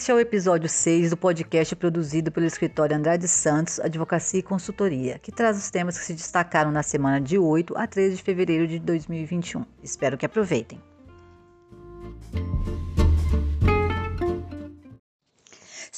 Este é o episódio 6 do podcast produzido pelo escritório Andrade Santos Advocacia e Consultoria, que traz os temas que se destacaram na semana de 8 a 13 de fevereiro de 2021. Espero que aproveitem.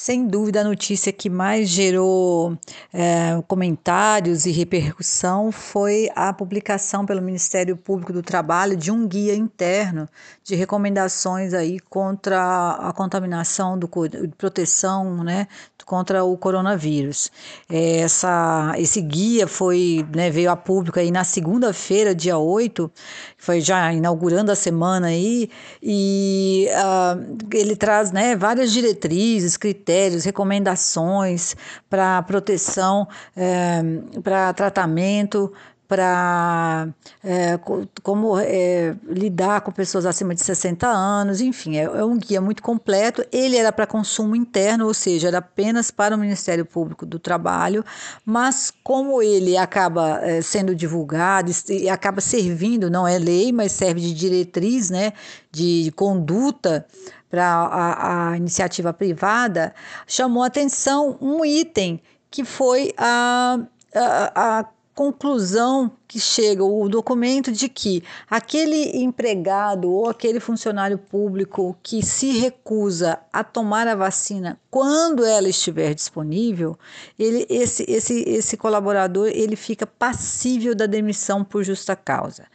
Sem dúvida, a notícia que mais gerou é, comentários e repercussão foi a publicação pelo Ministério Público do Trabalho de um guia interno de recomendações aí contra a contaminação do proteção, né, contra o coronavírus. É, essa, esse guia foi, né, veio a público aí na segunda-feira, dia 8, foi já inaugurando a semana aí, e uh, ele traz né, várias diretrizes, critérios, recomendações para proteção, é, para tratamento, para é, como é, lidar com pessoas acima de 60 anos, enfim, é, é um guia muito completo. Ele era para consumo interno, ou seja, era apenas para o Ministério Público do Trabalho, mas como ele acaba é, sendo divulgado e acaba servindo, não é lei, mas serve de diretriz, né, de conduta para a, a iniciativa privada, chamou atenção um item que foi a, a, a conclusão que chega o documento de que aquele empregado ou aquele funcionário público que se recusa a tomar a vacina quando ela estiver disponível, ele, esse, esse, esse colaborador ele fica passível da demissão por justa causa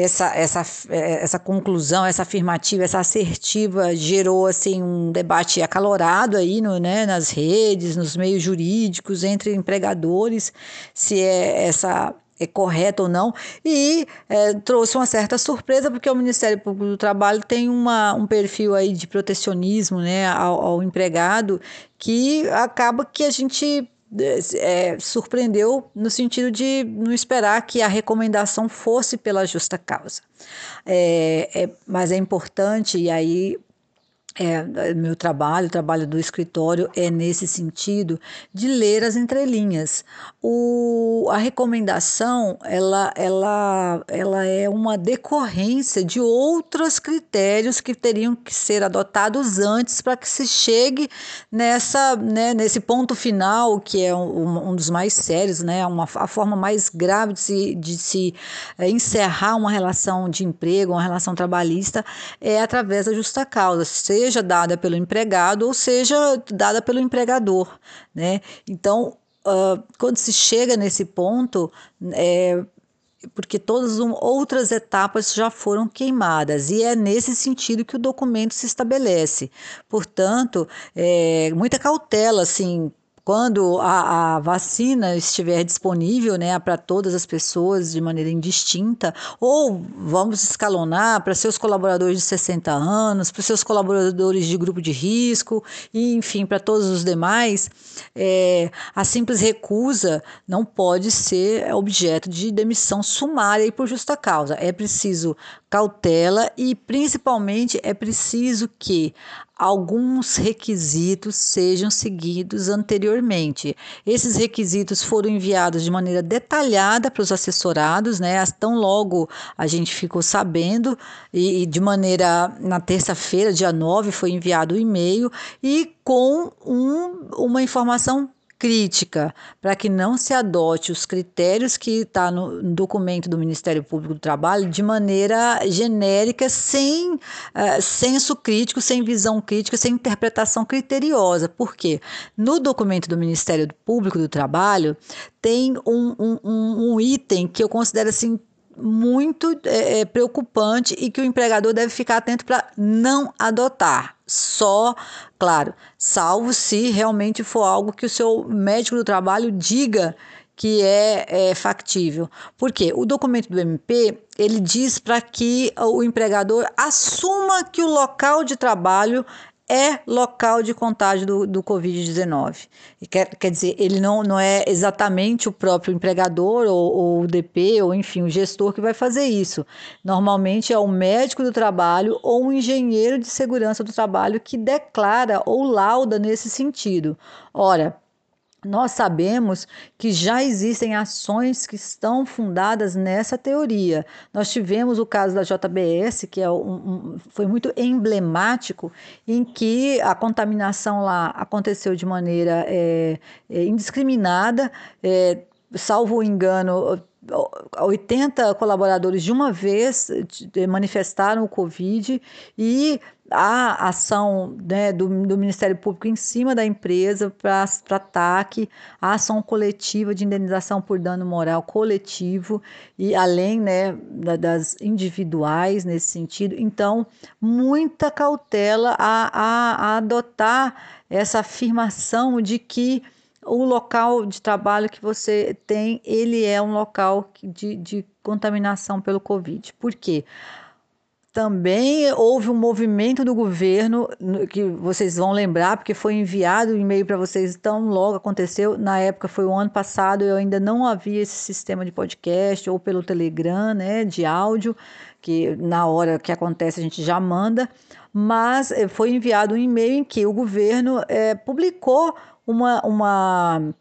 essa, essa, é, essa conclusão, essa afirmativa, essa assertiva gerou assim um debate acalorado aí no, né, nas redes, nos meios jurídicos, entre empregadores, se é essa é correto ou não, e é, trouxe uma certa surpresa, porque o Ministério Público do Trabalho tem uma, um perfil aí de protecionismo né, ao, ao empregado, que acaba que a gente é, surpreendeu no sentido de não esperar que a recomendação fosse pela justa causa. É, é, mas é importante, e aí é, meu trabalho, o trabalho do escritório é nesse sentido de ler as entrelinhas. O, a recomendação ela, ela, ela é uma decorrência de outros critérios que teriam que ser adotados antes para que se chegue nessa, né, nesse ponto final, que é um, um dos mais sérios, né, uma, a forma mais grave de se, de se é, encerrar uma relação de emprego, uma relação trabalhista, é através da justa causa, seja seja dada pelo empregado ou seja dada pelo empregador, né? Então, uh, quando se chega nesse ponto, é, porque todas outras etapas já foram queimadas, e é nesse sentido que o documento se estabelece. Portanto, é, muita cautela, assim, quando a, a, vacina estiver disponível né, para todas as pessoas de maneira indistinta, ou vamos escalonar para seus colaboradores de 60 anos, para seus colaboradores de grupo de risco, e enfim, para todos os demais, é, a simples recusa não pode ser objeto de demissão sumária e por justa causa. É preciso cautela e, principalmente, é preciso que alguns requisitos sejam seguidos anteriormente. Esses requisitos foram enviados de maneira detalhada para os assessorados, né? Tão logo a gente ficou sabendo, e, e de maneira na terça-feira, dia 9, foi enviado o e-mail e com um, uma informação crítica para que não se adote os critérios que está no documento do Ministério Público do Trabalho de maneira genérica, sem uh, senso crítico, sem visão crítica, sem interpretação criteriosa. Por quê? No documento do Ministério Público do Trabalho tem um, um, um item que eu considero assim muito é, preocupante e que o empregador deve ficar atento para não adotar. Só, claro, salvo se realmente for algo que o seu médico do trabalho diga que é, é factível. Porque o documento do MP ele diz para que o empregador assuma que o local de trabalho é local de contágio do, do Covid-19. Quer, quer dizer, ele não, não é exatamente o próprio empregador ou, ou, o DP, ou enfim, o gestor que vai fazer isso. Normalmente é o médico do trabalho ou um engenheiro de segurança do trabalho que declara ou lauda nesse sentido. Ora, nós sabemos que já existem ações que estão fundadas nessa teoria. Nós tivemos o caso da JBS, que é um, um, foi muito emblemático, em que a contaminação lá aconteceu de maneira é, indiscriminada, é, salvo engano, 80 colaboradores de uma vez manifestaram o Covid e a ação né, do, do, Ministério Público em cima da empresa para ataque, a ação coletiva de indenização por dano moral coletivo e além né, das individuais nesse sentido. Então, muita cautela a, a, a adotar essa afirmação de que o local de trabalho que você tem, ele é um local de, de contaminação pelo Covid. Por quê? Também houve um movimento do governo, que vocês vão lembrar, porque foi enviado o um e-mail para vocês tão logo aconteceu. Na época foi o ano passado, eu ainda não havia esse sistema de podcast ou pelo Telegram, né, de áudio, que na hora que acontece a gente já manda. Mas eh, foi enviado um e-mail em que o governo é, publicou uma, uma,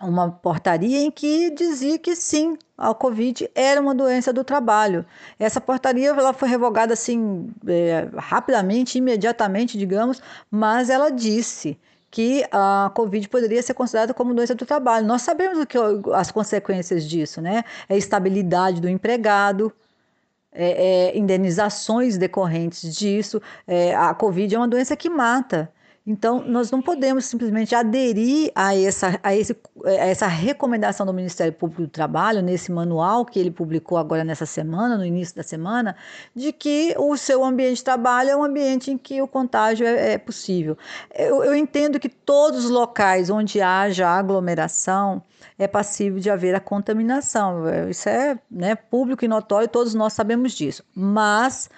uma portaria em que dizia que sim, a Covid era uma doença do trabalho. Essa portaria ela foi revogada assim é, rapidamente, imediatamente, digamos, mas ela disse que a Covid poderia ser considerada como doença do trabalho. Nós sabemos o que as consequências disso, né? É estabilidade do empregado, é, é, indenizações decorrentes disso. É, a Covid é uma doença que mata. Então, nós não podemos simplesmente aderir a essa, a, esse, a essa recomendação do Ministério Público do Trabalho, nesse manual que ele publicou agora nessa semana, no início da semana, de que o seu ambiente de trabalho é um ambiente em que o contágio é, é possível. Eu, eu entendo que todos os locais onde haja aglomeração é passível de haver a contaminação. Isso é né, público e notório, todos nós sabemos disso. Mas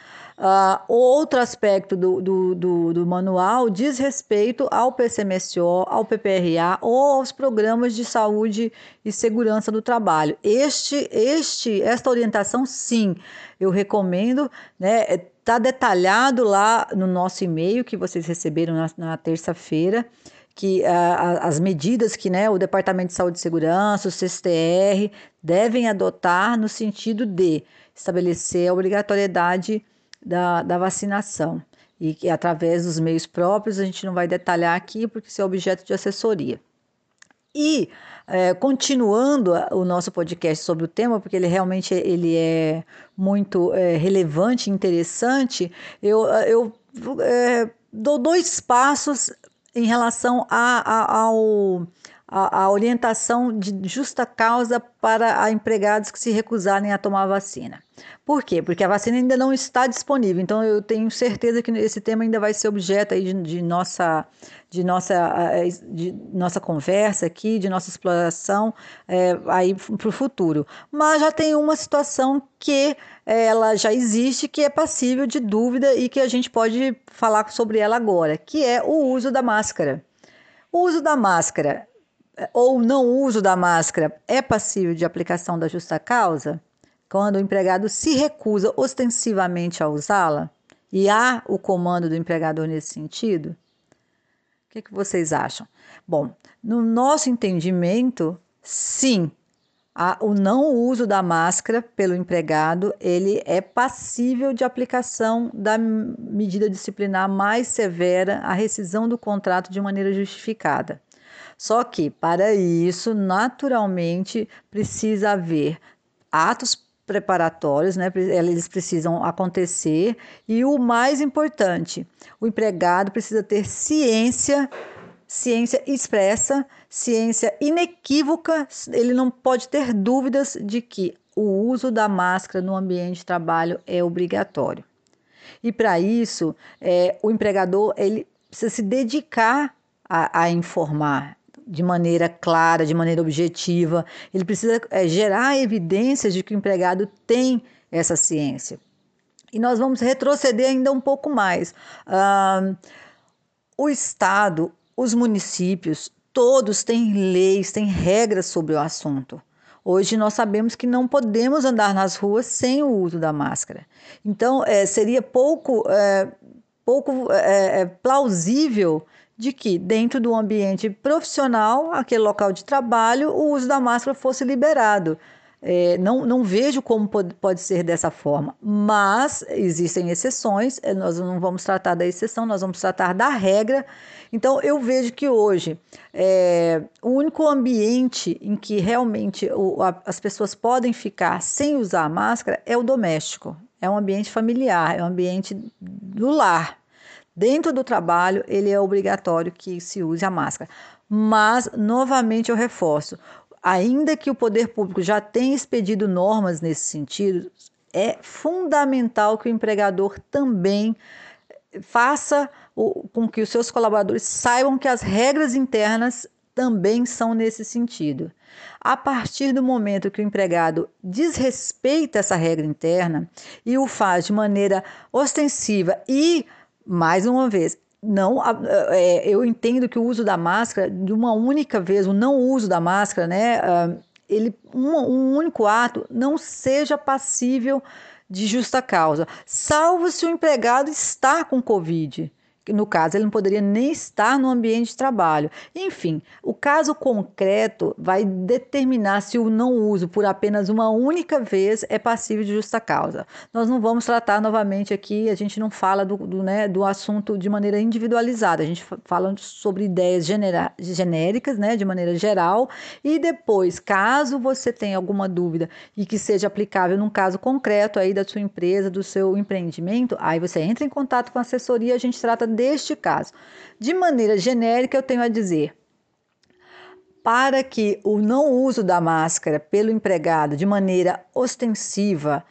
Uh, outro aspecto do, do, do, do, manual diz respeito ao PCMSO, ao PPRA ou aos programas de saúde e segurança do trabalho. Este, este, esta orientação, sim, eu recomendo, né? Está detalhado lá no nosso e-mail que vocês receberam na, na terça-feira que uh, as medidas que né, o Departamento de Saúde e Segurança, o CSTR, devem adotar no sentido de estabelecer a obrigatoriedade da, da vacinação e que através dos meios próprios, a gente não vai detalhar aqui porque isso é objeto de assessoria. E é, continuando o nosso podcast sobre o tema, porque ele realmente ele é muito é, relevante e interessante, eu, eu é, dou dois passos em relação a, a, ao, a, orientação de justa causa para empregados que se recusarem a tomar a vacina. Por quê? Porque a vacina ainda não está disponível. Então eu tenho certeza que esse tema ainda vai ser objeto aí de, de nossa de nossa, de nossa conversa aqui, de nossa exploração é, aí para o futuro. Mas já tem uma situação que ela já existe, que é passível de dúvida e que a gente pode falar sobre ela agora, que é o uso da máscara. O uso da máscara ou não uso da máscara é passível de aplicação da justa causa? Quando o empregado se recusa ostensivamente a usá-la? E há o comando do empregador nesse sentido? O que, que vocês acham? Bom, no nosso entendimento, sim, o não uso da máscara pelo empregado ele é passível de aplicação da medida disciplinar mais severa, a rescisão do contrato de maneira justificada. Só que, para isso, naturalmente, precisa haver atos preparatórios, né? Eles precisam acontecer e o mais importante, o empregado precisa ter ciência, ciência expressa, ciência inequívoca. Ele não pode ter dúvidas de que o uso da máscara no ambiente de trabalho é obrigatório. E para isso, é, o empregador ele precisa se dedicar a, a informar, de maneira clara, de maneira objetiva. Ele precisa é, gerar evidências de que o empregado tem essa ciência. E nós vamos retroceder ainda um pouco mais. Ah, o Estado, os municípios, todos têm leis, têm regras sobre o assunto. Hoje nós sabemos que não podemos andar nas ruas sem o uso da máscara. Então, é, seria pouco, é, pouco é, plausível de que dentro do ambiente profissional, aquele local de trabalho, o uso da máscara fosse liberado. É, não, não vejo como pode, pode ser dessa forma, mas existem exceções, é, nós não vamos tratar da exceção, nós vamos tratar da regra. Então, eu vejo que hoje é, o único ambiente em que realmente o, a, as pessoas podem ficar sem usar máscara é o doméstico, é um ambiente familiar, é um ambiente do lar. Dentro do trabalho, ele é obrigatório que se use a máscara. Mas, novamente, eu reforço: ainda que o poder público já tenha expedido normas nesse sentido, é fundamental que o empregador também faça o, com que os seus colaboradores saibam que as regras internas também são nesse sentido. A partir do momento que o empregado desrespeita essa regra interna e o faz de maneira ostensiva e, mais uma vez, não, é, eu entendo que o uso da máscara de uma única vez, o não uso da máscara, né, ah, ele, um, um único ato não seja passível de justa causa, salvo se o empregado está com Covid no caso, ele não poderia nem estar no ambiente de trabalho. Enfim, o caso concreto vai determinar se o não uso por apenas uma única vez é passível de justa causa. Nós não vamos tratar novamente aqui, a gente não fala do, do, né, do assunto de maneira individualizada, a gente fala sobre ideias genéricas, né, de maneira geral, e depois, caso você tenha alguma dúvida e que seja aplicável num caso concreto aí da sua empresa, do seu empreendimento, aí você entra em contato com a assessoria, a gente trata deste caso. De maneira genérica, eu tenho a dizer: para que o não uso da máscara pelo empregado de maneira ostensiva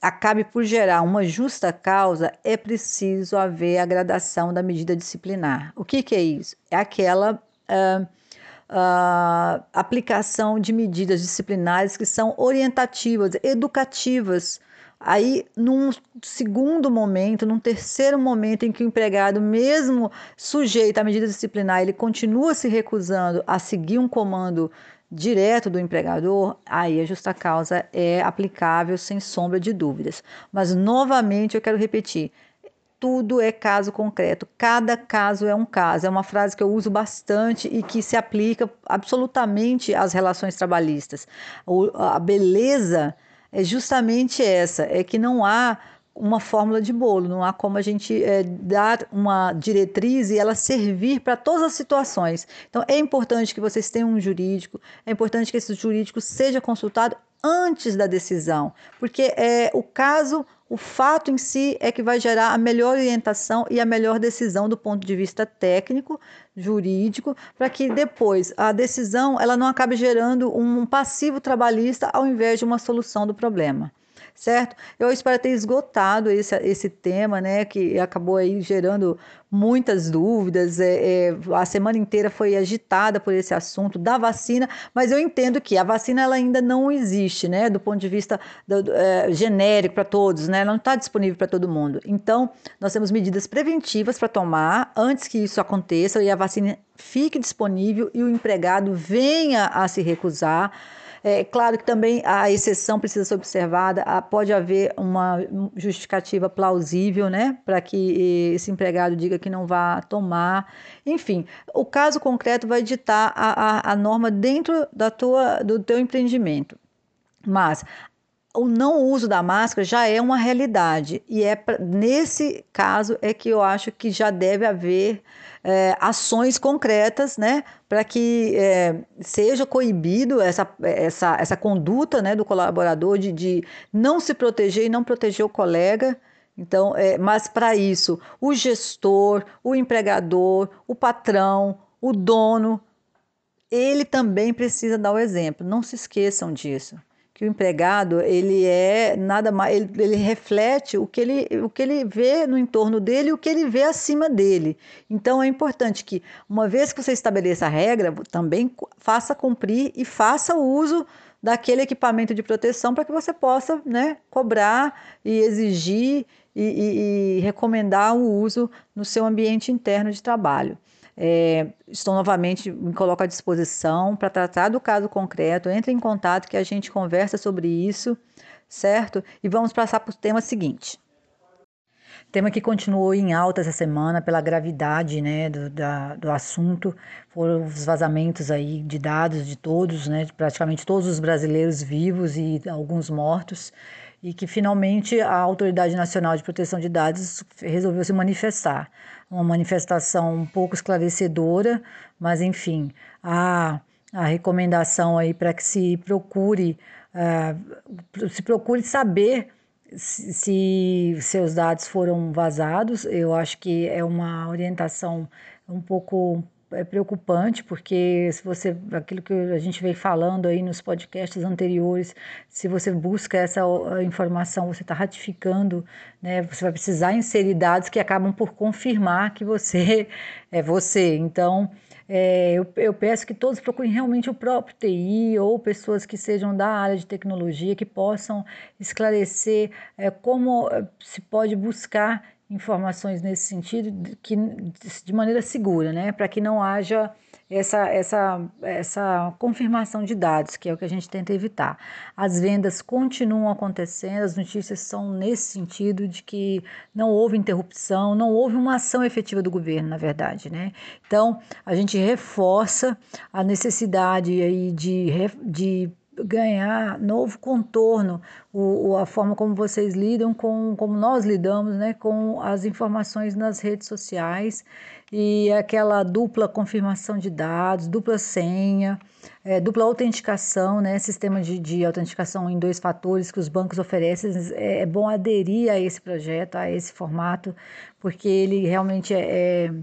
acabe por gerar uma justa causa, é preciso haver a gradação da medida disciplinar. O que, que é isso? É aquela uh, uh, aplicação de medidas disciplinares que são orientativas, educativas Aí, num segundo momento, num terceiro momento em que o empregado, mesmo sujeito à medida disciplinar, ele continua se recusando a seguir um comando direto do empregador, aí a justa causa é aplicável sem sombra de dúvidas. Mas, novamente, eu quero repetir: tudo é caso concreto, cada caso é um caso. É uma frase que eu uso bastante e que se aplica absolutamente às relações trabalhistas. A beleza é justamente essa, é que não há uma fórmula de bolo, não há como a gente é, dar uma diretriz e ela servir para todas as situações. Então é importante que vocês tenham um jurídico, é importante que esse jurídico seja consultado antes da decisão, porque é o caso, o fato em si é que vai gerar a melhor orientação e a melhor decisão do ponto de vista técnico, jurídico, para que depois a decisão ela não acabe gerando um passivo trabalhista ao invés de uma solução do problema certo? Eu espero ter esgotado esse, esse tema, né, que acabou aí gerando muitas dúvidas. É, é, a semana inteira foi agitada por esse assunto da vacina, mas eu entendo que a vacina ela ainda não existe, né, do ponto de vista do, é, genérico para todos, né, não está disponível para todo mundo. Então, nós temos medidas preventivas para tomar antes que isso aconteça e a vacina fique disponível e o empregado venha a se recusar é claro que também a exceção precisa ser observada, pode haver uma justificativa plausível, né, para que esse empregado diga que não vá tomar. Enfim, o caso concreto vai ditar a, a, a norma dentro da tua, do teu empreendimento. Mas o não uso da máscara já é uma realidade e é nesse caso é que eu acho que já deve haver é, ações concretas, né, para que é, seja coibido essa, essa, essa conduta, né, do colaborador de, de não se proteger e não proteger o colega. Então, é, mas para isso, o gestor, o empregador, o patrão, o dono, ele também precisa dar o exemplo. Não se esqueçam disso que o empregado ele é nada mais ele, ele, reflete o que ele, o que ele vê no entorno dele e o que ele vê acima dele. Então é importante que uma vez que você estabeleça a regra também faça cumprir e faça o uso daquele equipamento de proteção para que você possa né, cobrar e exigir e, e, e recomendar o uso no seu ambiente interno de trabalho é, estou novamente, me coloco à disposição para tratar do caso concreto. Entre em contato que a gente conversa sobre isso, certo? E vamos passar para o tema seguinte. tema que continuou em alta essa semana pela gravidade né, do, da, do assunto, foram os vazamentos aí de dados de todos, né, de praticamente todos os brasileiros vivos e alguns mortos, e que finalmente a Autoridade Nacional de Proteção de Dados resolveu se manifestar. Uma manifestação um pouco esclarecedora, mas enfim, a, a recomendação aí para que se procure, uh, se procure saber se seus dados foram vazados. Eu acho que é uma orientação um pouco é preocupante, porque se você, aquilo que a gente vem falando aí nos podcasts anteriores, se você busca essa informação, você está ratificando, né, você vai precisar inserir dados que acabam por confirmar que você é você. Então, é, eu, eu, peço que todos procurem realmente o próprio TI ou pessoas que sejam da área de tecnologia que possam esclarecer é, como é, se pode buscar informações nesse sentido que, de maneira segura, né, para que não haja essa, essa, essa confirmação de dados, que é o que a gente tenta evitar. As vendas continuam acontecendo, as notícias são nesse sentido de que não houve interrupção, não houve uma ação efetiva do governo, na verdade. Né? Então, a gente reforça a necessidade aí de, de ganhar novo contorno, o, a forma como vocês lidam com, como nós lidamos, né, com as informações nas redes sociais e aquela dupla confirmação de dados, dupla senha, é, dupla autenticação, né, sistema de, de autenticação em dois fatores que os bancos oferecem, é, é bom aderir a esse projeto, a esse formato, porque ele realmente é, é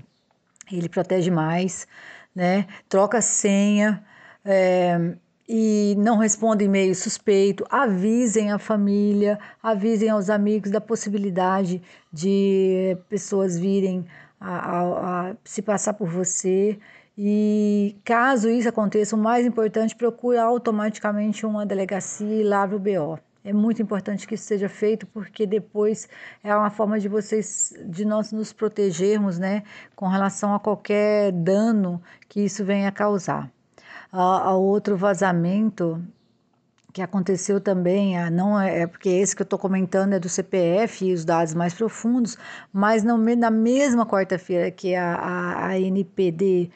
ele protege mais, né, troca senha, é, e não responde e-mail suspeito, avisem a família, avisem aos amigos da possibilidade de pessoas virem a, a, a se passar por você. E caso isso aconteça, o mais importante, procure automaticamente uma delegacia e lave o BO. É muito importante que isso seja feito, porque depois é uma forma de vocês, de nós nos protegermos, né, com relação a qualquer dano que isso venha a causar a, outro vazamento que aconteceu também, não é, é porque esse que eu estou comentando é do CPF e os dados mais profundos, mas na mesma quarta-feira que a, a, a NPD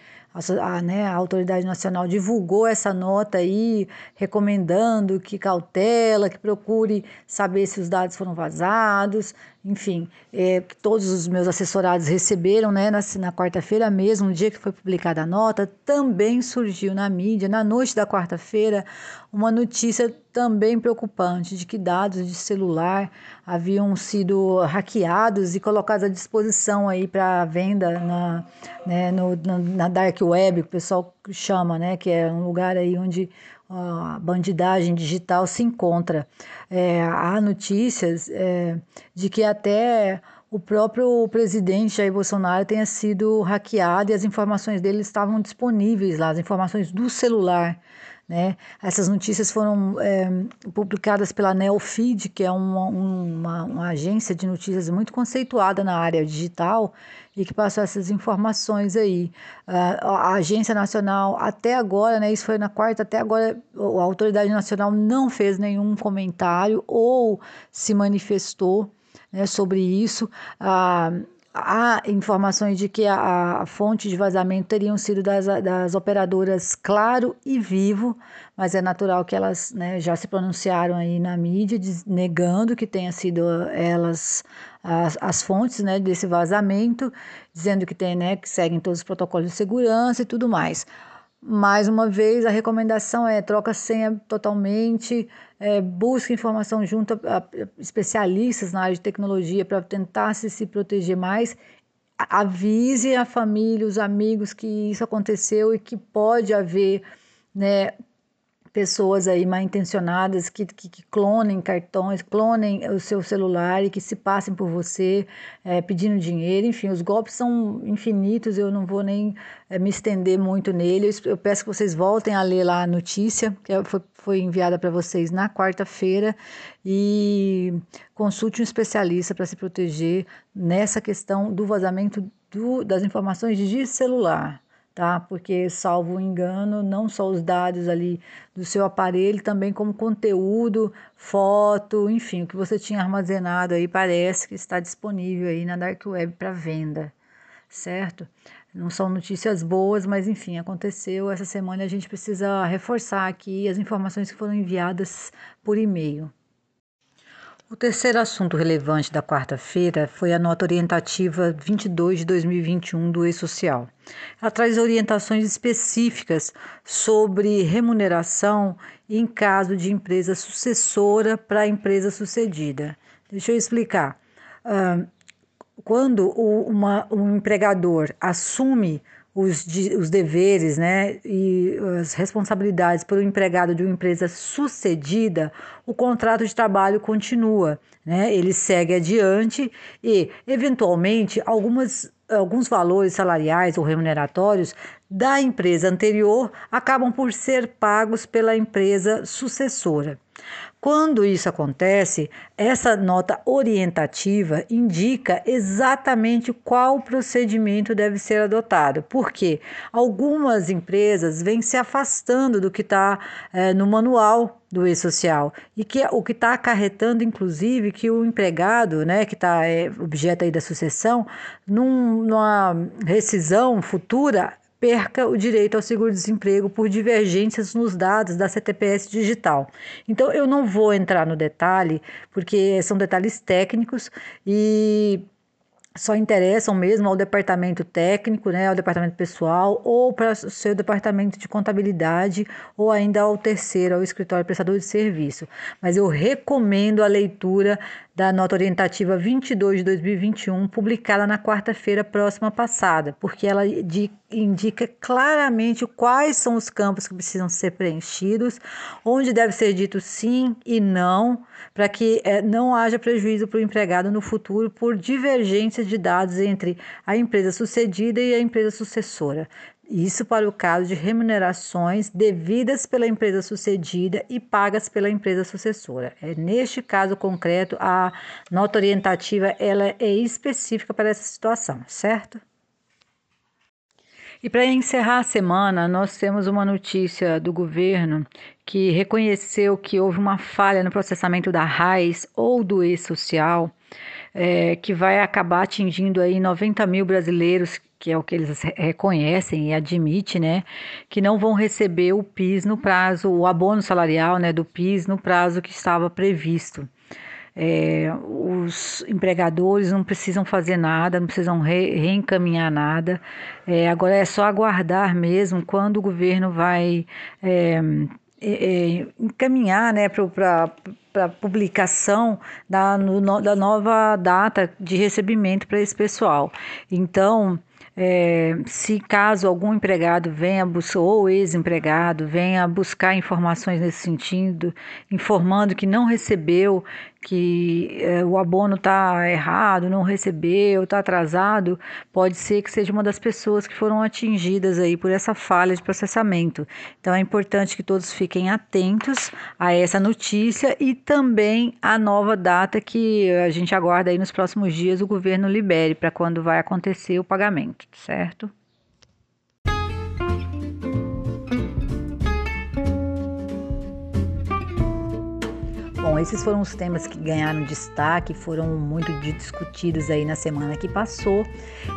a, né, a Autoridade Nacional divulgou essa nota aí, recomendando que cautela, que procure saber se os dados foram vazados, enfim, é, todos os meus assessorados receberam, né, na, na quarta-feira mesmo, no dia que foi publicada a nota, também surgiu na mídia, na noite da quarta-feira, uma notícia também preocupante de que dados de celular haviam sido hackeados e colocados à disposição aí para venda na, né, no, na, dark web, que o pessoal chama, né, que é um lugar aí onde a bandidagem digital se encontra. É, há notícias é, de que até o próprio presidente Jair Bolsonaro tenha sido hackeado e as informações dele estavam disponíveis lá, as informações do celular. Né? Essas notícias foram é, publicadas pela Neofeed, que é uma, uma, uma, agência de notícias muito conceituada na área digital e que passou essas informações aí. a Agência Nacional, até agora, né, isso foi na quarta, até agora a Autoridade Nacional não fez nenhum comentário ou se manifestou né, sobre isso. Ah, há informações de que a, a, fonte de vazamento teriam sido das, das operadoras Claro e Vivo, mas é natural que elas né, já se pronunciaram aí na mídia, negando que tenha sido elas as, as fontes né, desse vazamento, dizendo que tem, né, que seguem todos os protocolos de segurança e tudo mais. Mais uma vez, a recomendação é troca senha totalmente, é, busque informação junto a, a especialistas na área de tecnologia para tentar se, se proteger mais. Avise a família, os amigos que isso aconteceu e que pode haver né, pessoas aí mal intencionadas que, que, que, clonem cartões, clonem o seu celular e que se passem por você é, pedindo dinheiro. Enfim, os golpes são infinitos, eu não vou nem é, me estender muito nele. Eu, eu, peço que vocês voltem a ler lá a notícia, que é, foi, foi enviada para vocês na quarta-feira, e consulte um especialista para se proteger nessa questão do vazamento do, das informações de celular tá? Porque, salvo engano, não só os dados ali do seu aparelho, também como conteúdo, foto, enfim, o que você tinha armazenado aí parece que está disponível aí na Dark Web para venda, certo? Não são notícias boas, mas enfim, aconteceu essa semana a gente precisa reforçar aqui as informações que foram enviadas por e-mail. O terceiro assunto relevante da quarta-feira foi a nota orientativa 22 de 2021 do E-Social. Ela traz orientações específicas sobre remuneração em caso de empresa sucessora para a empresa sucedida. Deixa eu explicar. Quando uma, um empregador assume os, os deveres né, e as responsabilidades um empregado de uma empresa sucedida, o contrato de trabalho continua, né, ele segue adiante e, eventualmente, algumas, alguns valores salariais ou remuneratórios da empresa anterior acabam por ser pagos pela empresa sucessora. Quando isso acontece, essa nota orientativa indica exatamente qual procedimento deve ser adotado, porque algumas empresas vêm se afastando do que está é, no manual do e-social e que o que está acarretando, inclusive, que o empregado, né, que está é, objeto aí da sucessão, num, numa rescisão futura perca o direito ao seguro-desemprego por divergências nos dados da CTPS digital. Então, eu não vou entrar no detalhe, porque são detalhes técnicos e só interessam mesmo ao departamento técnico, né, ao departamento pessoal, ou para o seu departamento de contabilidade, ou ainda ao terceiro, ao escritório prestador de serviço. Mas eu recomendo a leitura da nota orientativa 22 de 2021, publicada na quarta-feira próxima passada, porque ela indica claramente quais são os campos que precisam ser preenchidos, onde deve ser dito sim e não, para que é, não haja prejuízo para o empregado no futuro por divergências de dados entre a empresa sucedida e a empresa sucessora. Isso para o caso de remunerações devidas pela empresa sucedida e pagas pela empresa sucessora. É neste caso concreto a nota orientativa ela é específica para essa situação, certo? E para encerrar a semana, nós temos uma notícia do governo que reconheceu que houve uma falha no processamento da RAIS ou do E-Social, é, que vai acabar atingindo aí 90 mil brasileiros que é o que eles reconhecem e admitem, né, que não vão receber o PIS no prazo, o abono salarial, né, do PIS no prazo que estava previsto. É, os empregadores não precisam fazer nada, não precisam re, reencaminhar nada. É, agora é só aguardar mesmo quando o governo vai é, é, é encaminhar né, para a publicação da, no, da nova data de recebimento para esse pessoal. Então, é, se caso algum empregado venha buscar, ou ex-empregado venha buscar informações nesse sentido, informando que não recebeu que é, o abono está errado, não recebeu, está atrasado, pode ser que seja uma das pessoas que foram atingidas aí por essa falha de processamento. Então é importante que todos fiquem atentos a essa notícia e também a nova data que a gente aguarda aí nos próximos dias o governo libere para quando vai acontecer o pagamento, certo? Esses foram os temas que ganharam destaque, foram muito discutidos aí na semana que passou.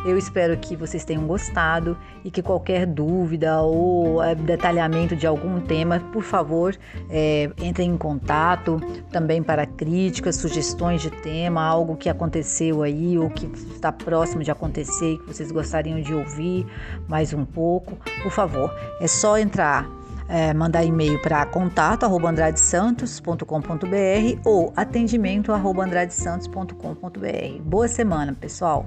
Eu espero que vocês tenham gostado e que qualquer dúvida ou é, detalhamento de algum tema, por favor, é, entrem em contato também para críticas, sugestões de tema, algo que aconteceu aí ou que está próximo de acontecer e que vocês gostariam de ouvir mais um pouco. Por favor, é só entrar é, mandar e-mail para contato@andradesantos.com.br ou atendimento@andradesantos.com.br. Boa semana, pessoal.